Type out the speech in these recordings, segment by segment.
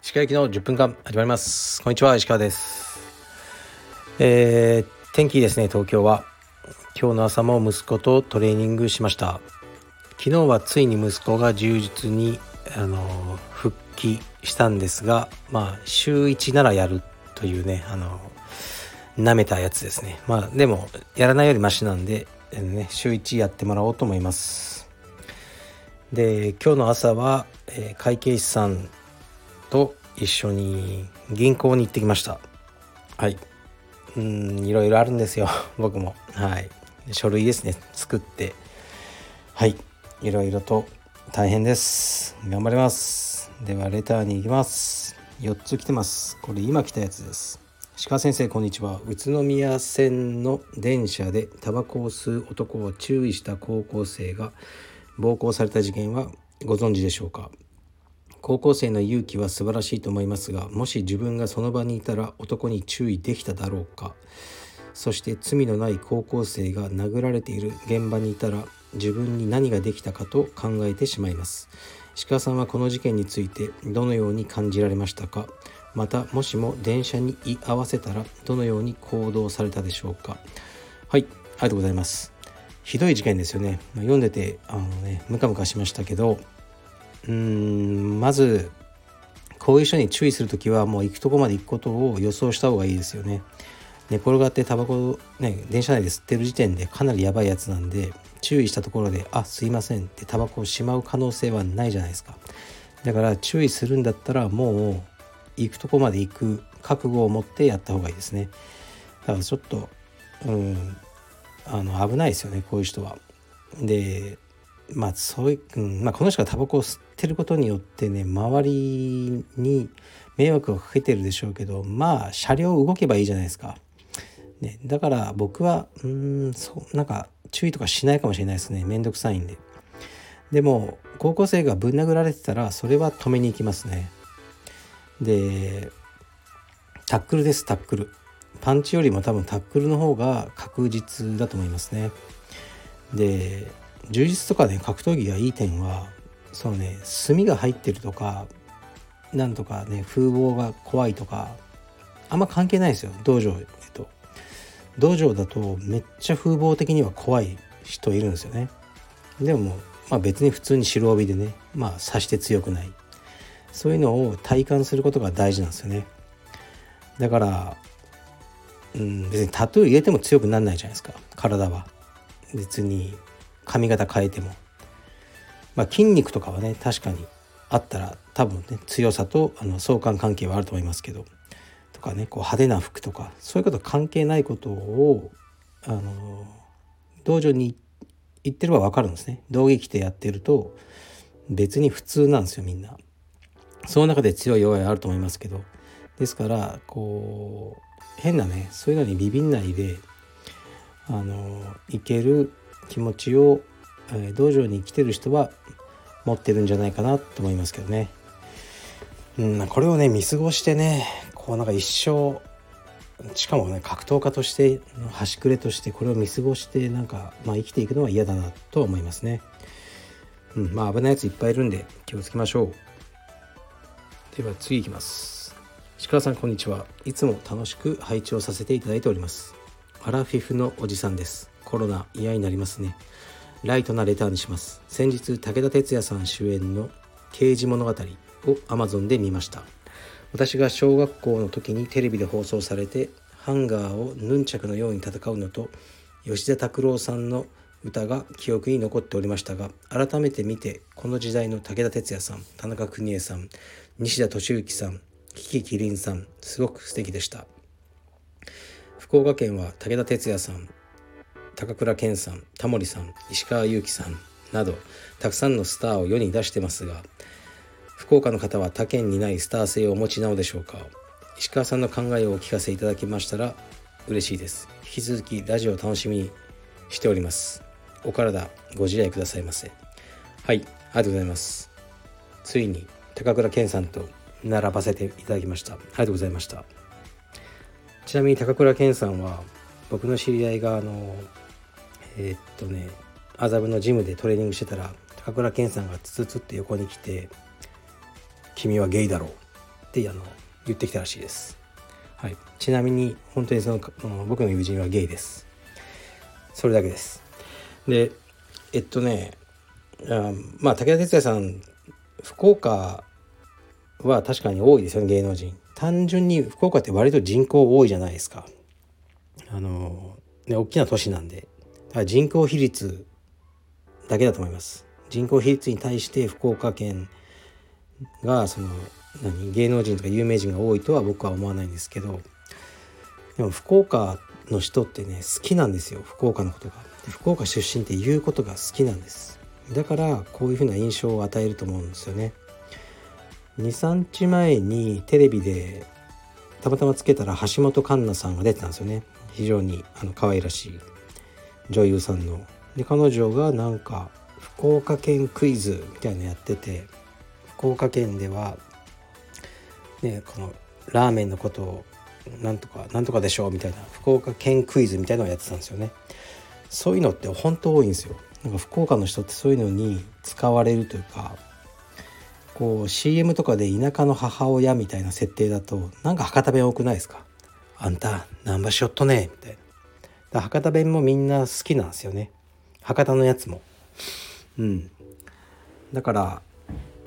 石川行きの10分間始まります。こんにちは石川です。えー、天気ですね東京は。今日の朝も息子とトレーニングしました。昨日はついに息子が充実にあの復帰したんですがまあ週1ならやるというねあの舐めたやつですね。まあでもやらないよりマシなんで、ね、週1やってもらおうと思います。で今日の朝は、えー、会計士さんと一緒に銀行に行ってきました。はい。うんいろいろあるんですよ 僕も。はい。書類ですね作って。はい。いろいろと大変です。頑張ります。ではレターに行きます。4つ来てます。これ今来たやつです鹿先生こんにちは宇都宮線の電車でタバコを吸う男を注意した高校生が暴行された事件はご存知でしょうか高校生の勇気は素晴らしいと思いますがもし自分がその場にいたら男に注意できただろうか？そして罪のない高校生が殴られている現場にいたら自分に何ができたかと考えてしまいます。鹿さんはこの事件についてどのように感じられましたか？またもしも電車に居合わせたらどのように行動されたでしょうか。はいありがとうございます。ひどい事件ですよね。読んでてあのねムカムカしましたけどうーんまずこういう人に注意する時はもう行くとこまで行くことを予想した方がいいですよね。寝転がってタバコね電車内で吸ってる時点でかなりやばいやつなんで注意したところで「あすいません」ってタバコをしまう可能性はないじゃないですか。だから注意するんだったらもう行くとこまで行く覚悟を持ってやった方がいいですね。だからちょっとうんあの危ないですよねこういう人は。でまあそういう、んまあ、この人がタバコを吸ってることによってね周りに迷惑をかけてるでしょうけどまあ車両動けばいいじゃないですか。ね、だから僕はうんそうなんか注意とかしないかもしれないですね。めんどくさいんで。でも高校生がぶん殴られてたらそれは止めに行きますね。でタックルですタックル。パンチよりも多分タックルの方が確実だと思いますね。で充実とかね格闘技がいい点はそのね炭が入ってるとかなんとかね風貌が怖いとかあんま関係ないですよ道場えっと。道場だとめっちゃ風貌的には怖い人いるんですよね。でもまあ別に普通に白帯でねまあ刺して強くない。そういうのを体感することが大事なんですよね。だからうん別にタトゥー入れても強くなんないじゃないですか。体は。別に髪型変えても。まあ筋肉とかはね確かにあったら多分ね強さとあの相関関係はあると思いますけど。とかねこう派手な服とかそういうこと関係ないことをあの道場に行ってれば分かるんですね。道着着てやってると別に普通なんですよみんな。その中で強い弱いあると思いますけどですからこう変なねそういうのにビビんないであのいける気持ちを、えー、道場に来てる人は持ってるんじゃないかなと思いますけどね。うん、これをね見過ごしてねこうなんか一生しかもね格闘家として端くれとしてこれを見過ごしてなんか、まあ、生きていくのは嫌だなとは思いますね。うん、まあ危ないやついっぱいいるんで気をつけましょう。では次いきます。石川さんこんにちは。いつも楽しく配置をさせていただいております。アラフィフのおじさんです。コロナ嫌になりますね。ライトなレターにします。先日武田鉄矢さん主演の刑事物語を Amazon で見ました。私が小学校の時にテレビで放送されてハンガーをヌンチャクのように戦うのと吉田拓郎さんの歌が記憶に残っておりましたが改めて見てこの時代の武田鉄矢さん田中邦衛さん西田敏行さんキキキリンさんすごく素敵でした。福岡県は武田鉄矢さん高倉健さんタモリさん石川祐希さんなどたくさんのスターを世に出してますが福岡の方は他県にないスター性をお持ちなのでしょうか。石川さんの考えをお聞かせいただきましたら嬉しいです。引き続きラジオを楽しみにしております。お体ご自愛くださいませ。はいありがとうございます。ついに高倉健さんと並ばせていただきましたありがとうございましたちなみに高倉健さんは僕の知り合いがあのえー、っとね麻布のジムでトレーニングしてたら高倉健さんがツツツって横に来て「君はゲイだろう」ってあの言ってきたらしいです。はい、ちなみに本当にその僕の友人はゲイです。それだけです。でえっとねあまあ武田鉄矢さん福岡は確かに多いですよね芸能人。単純に福岡って割と人口多いじゃないですか。あのね大きな都市なんでだから人口比率だけだと思います。人口比率に対して福岡県がその何芸能人とか有名人が多いとは僕は思わないんですけどでも福岡の人ってね好きなんですよ福岡のことが福岡出身って言うことが好きなんですだからこういうふうな印象を与えると思うんですよね。23日前にテレビでたまたまつけたら橋本環奈さんが出てたんですよね。非常にあの可愛らしい女優さんの。で彼女がなんか福岡県クイズみたいなのやってて福岡県ではねこのラーメンのことをなんとかなんとかでしょうみたいな福岡県クイズみたいなのをやってたんですよね。そういうのって本当多いんですよ。なんか福岡の人ってそういうのに使われるというかこう CM とかで田舎の母親みたいな設定だとなんか博多弁多くないですか？あんた何場しよっとねみたいな。博多弁もみんな好きなんですよね。博多のやつも。うん。だから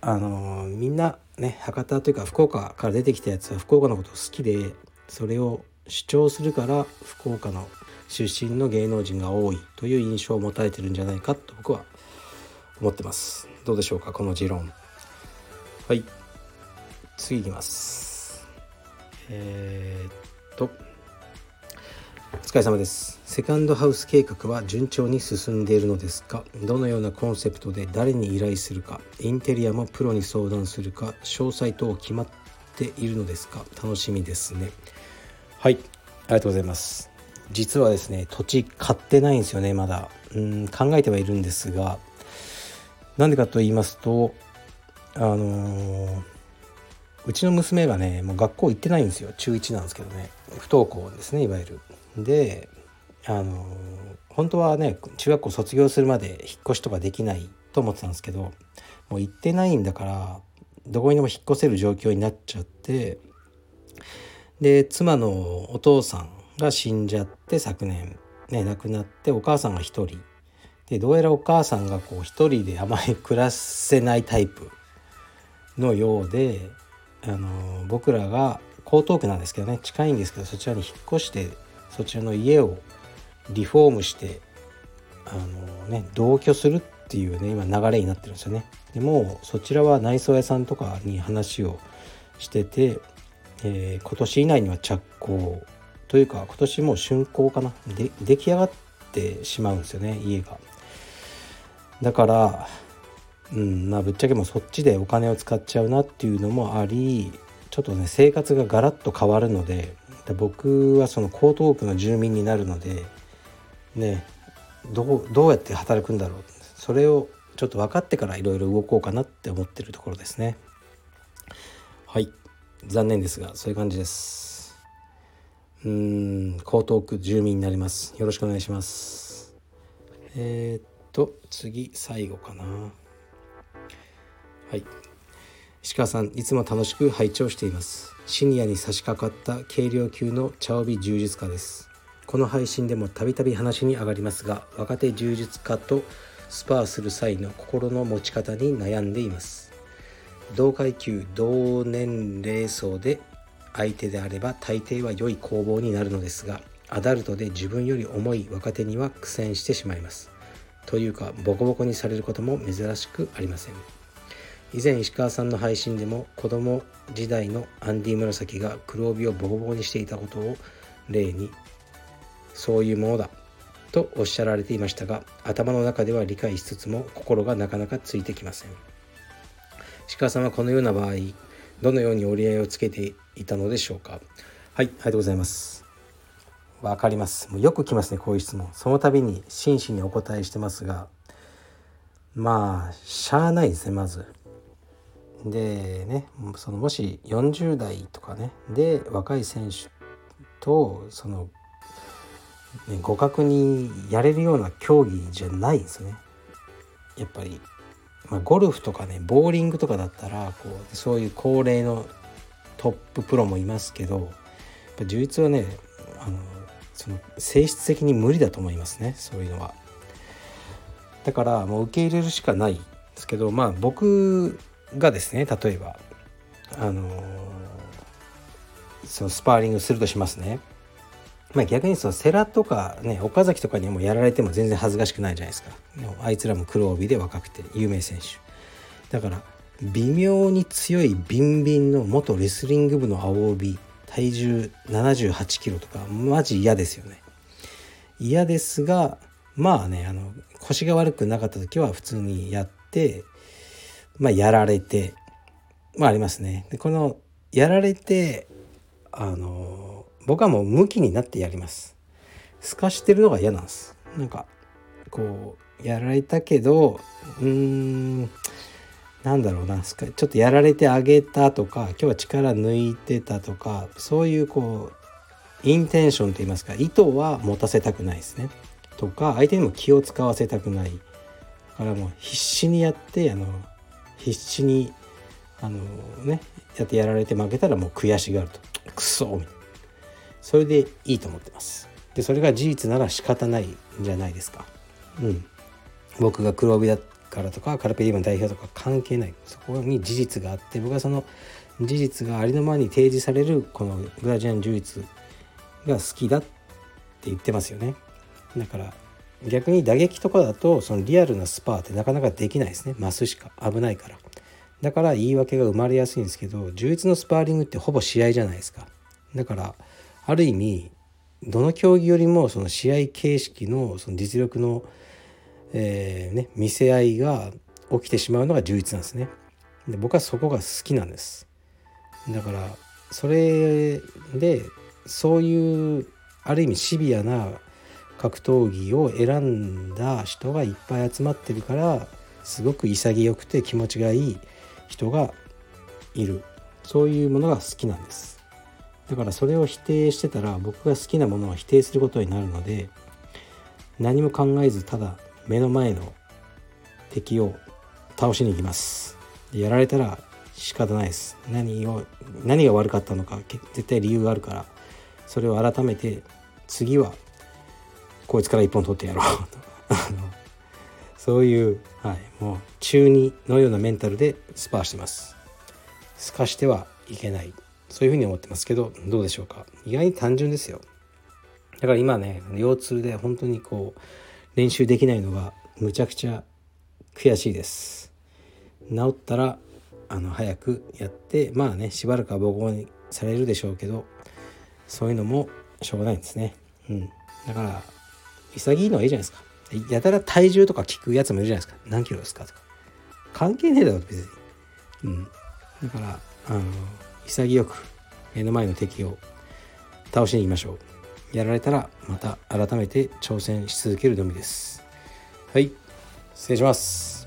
あのー、みんなね博多というか福岡から出てきたやつは福岡のこと好きでそれを主張するから福岡の出身の芸能人が多いという印象を持たれてるんじゃないかと僕は思ってます。どうでしょうかこの持論。はい。次いきます。えー、っとお疲れ様です。セカンドハウス計画は順調に進んでいるのですか。どのようなコンセプトで誰に依頼するか。インテリアもプロに相談するか。詳細等決まっているのですか。楽しみですね。はい。ありがとうございます。実はですね土地買ってないんですよねまだ。うん考えてはいるんですが。なんでかと言いますとあのー、うちの娘がねもう学校行ってないんですよ。中1なんですけどね。不登校ですねいわゆる。であのー、本当はね中学校卒業するまで引っ越しとかできないと思ってたんですけどもう行ってないんだからどこにでも引っ越せる状況になっちゃってで妻のお父さんが死んじゃって昨年ね亡くなってお母さんが一人でどうやらお母さんがこう一人であまり暮らせないタイプのようであの僕らが江東区なんですけどね近いんですけどそちらに引っ越してそちらの家をリフォームしてあのね同居するっていうね今流れになってるんですよね。でもそちらは内装屋さんとかに話をしててえー、今年以内には着工というか今年もう竣工かな？で出来上がってしまうんですよね家が。だからうんまあぶっちゃけもうそっちでお金を使っちゃうなっていうのもありちょっとね生活がガラッと変わるのでで僕はその江東区の住民になるのでねどうどうやって働くんだろう？それをちょっと分かってからいろいろ動こうかなって思ってるところですね。はい。残念ですがそういう感じです。うん江東区住民になります。よろしくお願いします。えー、っと次最後かな。はい。石川さんいつも楽しく拝聴しています。シニアに差し掛かった軽量級の茶帯柔術家です。この配信でもたびたび話に上がりますが若手柔術家とスパーする際の心の持ち方に悩んでいます。同階級同年齢層で相手であれば大抵は良い攻防になるのですがアダルトで自分より重い若手には苦戦してしまいます。というかボコボコにされることも珍しくありません。以前石川さんの配信でも子供時代のアンディ紫が黒帯をボコボコにしていたことを例にそういうものだとおっしゃられていましたが頭の中では理解しつつも心がなかなかついてきません。鹿さんはこのような場合どのように折り合いをつけていたのでしょうか？はいありがとうございます。わかります。もうよく来ますねこういう質問。その度に真摯にお答えしてますがまあしゃあないですねまず。でねそのもし40代とかねで若い選手とそのね、互角にやれるような競技じゃないんですね。やっぱり、まあ、ゴルフとかねボーリングとかだったらこうそういう高齢のトッププロもいますけど充実はねあのその性質的に無理だと思いますねそういうのは。だからもう受け入れるしかないですけどまあ僕がですね例えばあのそのスパーリングするとしますね。まあ逆にその世良とかね岡崎とかにもやられても全然恥ずかしくないじゃないですか。あいつらも黒帯で若くて有名選手。だから微妙に強いビンビンの元レスリング部の青帯体重78キロとかマジ嫌ですよね。嫌ですがまあねあの腰が悪くなかった時は普通にやってまあやられてまあありますね。でこのやられてあの僕はもう向きになってやります。透かしてるのが嫌なんです。なんかこうやられたけどうーんなんだろうなちょっとやられてあげたとか今日は力抜いてたとかそういうこうインテンションといいますか意図は持たせたくないですね。とか相手にも気を使わせたくない。だからもう必死にやってあの必死にあのねやってやられて負けたらもう悔しがると。クソみたいな。それでいいと思ってます。でそれが事実なら仕方ないんじゃないですか。うん。僕が黒帯だからとかカルペディウム代表とか関係ない。そこに事実があって僕はその事実がありのままに提示されるこのグラジアン柔術が好きだって言ってますよね。だから逆に打撃とかだとそのリアルなスパーってなかなかできないですね。マスしか危ないから。だから言い訳が生まれやすいんですけど充実のスパーリングってほぼ試合じゃないですか。だからある意味どの競技よりもその試合形式のその実力の、えー、ね、見せ合いが起きてしまうのが充実なんですね。で僕はそこが好きなんです。だからそれでそういうある意味シビアな格闘技を選んだ人がいっぱい集まってるからすごく潔くて気持ちがいい人がいる。そういうものが好きなんです。だからそれを否定してたら僕が好きなものは否定することになるので何も考えずただ目の前の敵を倒しに行きます。やられたら仕方ないです。何を何が悪かったのか絶対理由があるからそれを改めて次はこいつから一本取ってやろう。とそういう、はい、もう中2のようなメンタルでスパーしてます。すかしてはいけない。そういうふうに思ってますけどどうでしょうか？意外に単純ですよ。だから今ね腰痛で本当にこう練習できないのがむちゃくちゃ悔しいです。治ったらあの早くやってまあねしばらくはボコにされるでしょうけどそういうのもしょうがないんですね。うん。だから潔いのはいいじゃないですか。やたら体重とか聞くやつもいるじゃないですか。何キロですかとか。関係ねえだろ別に。うん。だからあの潔く目の前の敵を倒しに行きましょう。やられたらまた改めて挑戦し続けるのみです。はい。失礼します。